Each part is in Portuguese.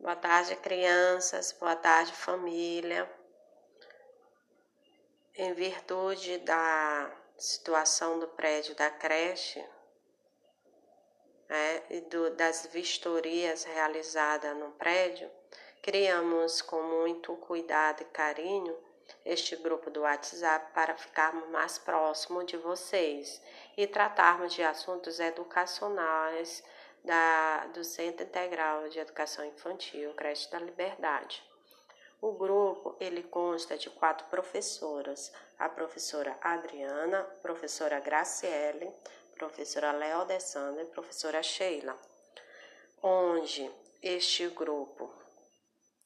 Boa tarde, crianças. Boa tarde, família. Em virtude da situação do prédio da creche né, e do, das vistorias realizadas no prédio, criamos com muito cuidado e carinho este grupo do WhatsApp para ficarmos mais próximos de vocês e tratarmos de assuntos educacionais da, do Centro Integral de Educação Infantil, Creche da Liberdade. O grupo ele consta de quatro professoras: a professora Adriana, professora Graciele, professora Léo Alessandra e professora Sheila, onde este grupo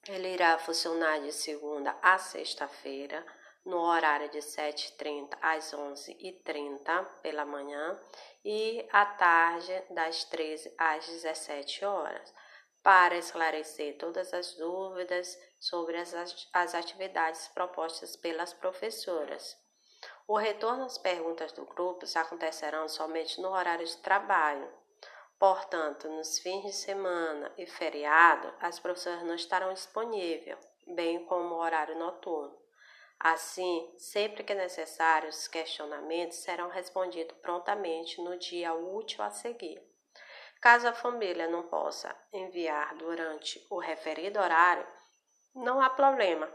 ele irá funcionar de segunda a sexta-feira, no horário de 7h30 às 11h30 pela manhã e à tarde das 13 às 17 horas, para esclarecer todas as dúvidas sobre as, atividades propostas pelas professoras. O retorno às perguntas do grupo acontecerão somente no horário de trabalho. Portanto, nos fins de semana e feriado, as professoras não estarão disponíveis, bem como o horário noturno. Assim, sempre que necessário, os questionamentos serão respondidos prontamente no dia útil a seguir. Caso a família não possa enviar durante o referido horário, não há problema,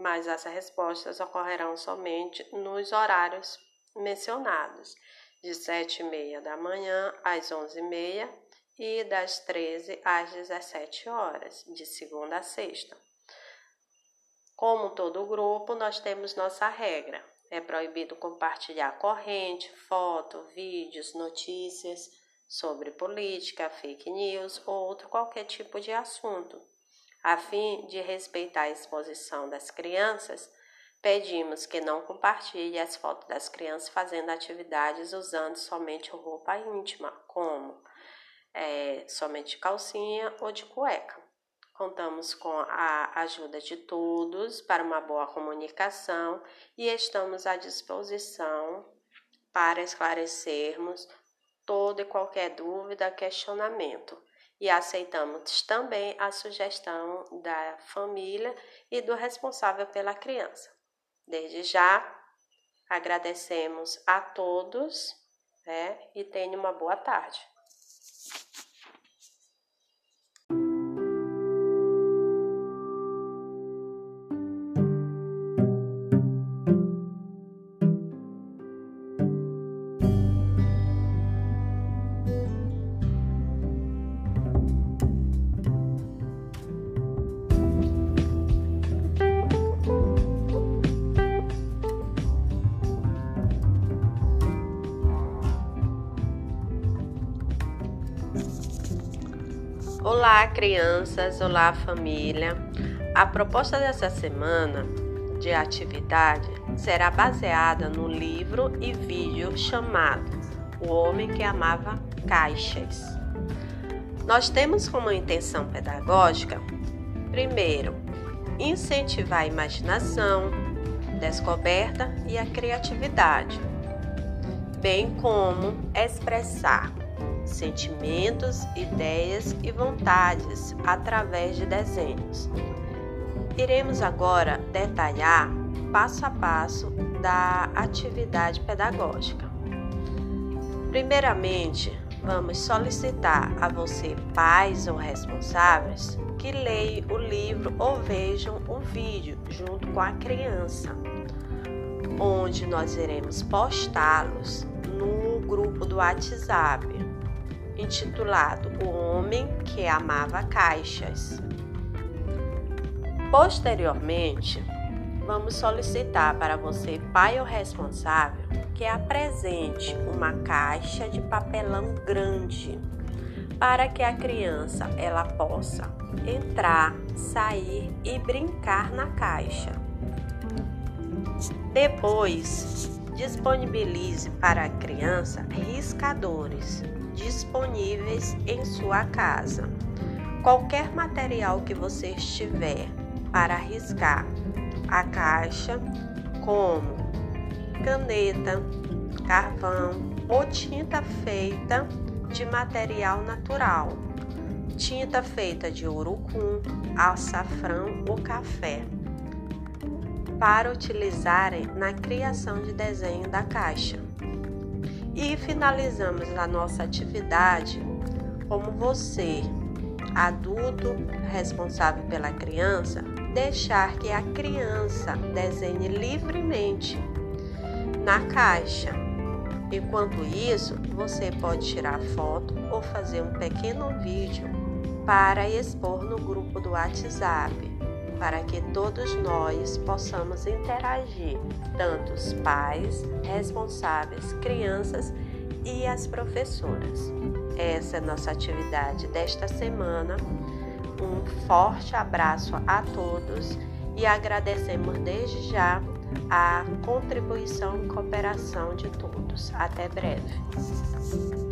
mas as respostas ocorrerão somente nos horários mencionados, de 7 e meia da manhã às 11 e meia e das 13 às 17 horas, de segunda a sexta. Como todo grupo, nós temos nossa regra. É proibido compartilhar corrente, foto, vídeos, notícias sobre política, fake news ou outro qualquer tipo de assunto. A fim de respeitar a exposição das crianças, pedimos que não compartilhe as fotos das crianças fazendo atividades usando somente roupa íntima, como é, somente calcinha ou de cueca. Contamos com a ajuda de todos para uma boa comunicação e estamos à disposição para esclarecermos toda e qualquer dúvida, questionamento. E aceitamos também a sugestão da família e do responsável pela criança. Desde já, agradecemos a todos né, e tenham uma boa tarde. Olá, crianças! Olá, família! A proposta dessa semana de atividade será baseada no livro e vídeo chamado O Homem que Amava Caixas. Nós temos como intenção pedagógica, primeiro, incentivar a imaginação, descoberta e a criatividade, bem como expressar sentimentos, ideias e vontades através de desenhos. Iremos agora detalhar passo a passo da atividade pedagógica. Primeiramente, vamos solicitar a você, pais ou responsáveis, que leiam o livro ou vejam o vídeo junto com a criança, onde nós iremos postá-los no grupo do WhatsApp intitulado O Homem que Amava Caixas. Posteriormente, vamos solicitar para você, pai ou responsável, que apresente uma caixa de papelão grande para que a criança ela possa entrar, sair e brincar na caixa. Depois, disponibilize para a criança riscadores disponíveis em sua casa. Qualquer material que você estiver para riscar a caixa, como caneta, carvão ou tinta feita de material natural, tinta feita de urucum, açafrão ou café, para utilizarem na criação de desenho da caixa. E finalizamos a nossa atividade como você, adulto responsável pela criança, deixar que a criança desenhe livremente na caixa. Enquanto isso, você pode tirar foto ou fazer um pequeno vídeo para expor no grupo do WhatsApp, para que todos nós possamos interagir, tanto os pais, responsáveis, crianças e as professoras. Essa é nossa atividade desta semana. Um forte abraço a todos e agradecemos desde já a contribuição e cooperação de todos. Até breve.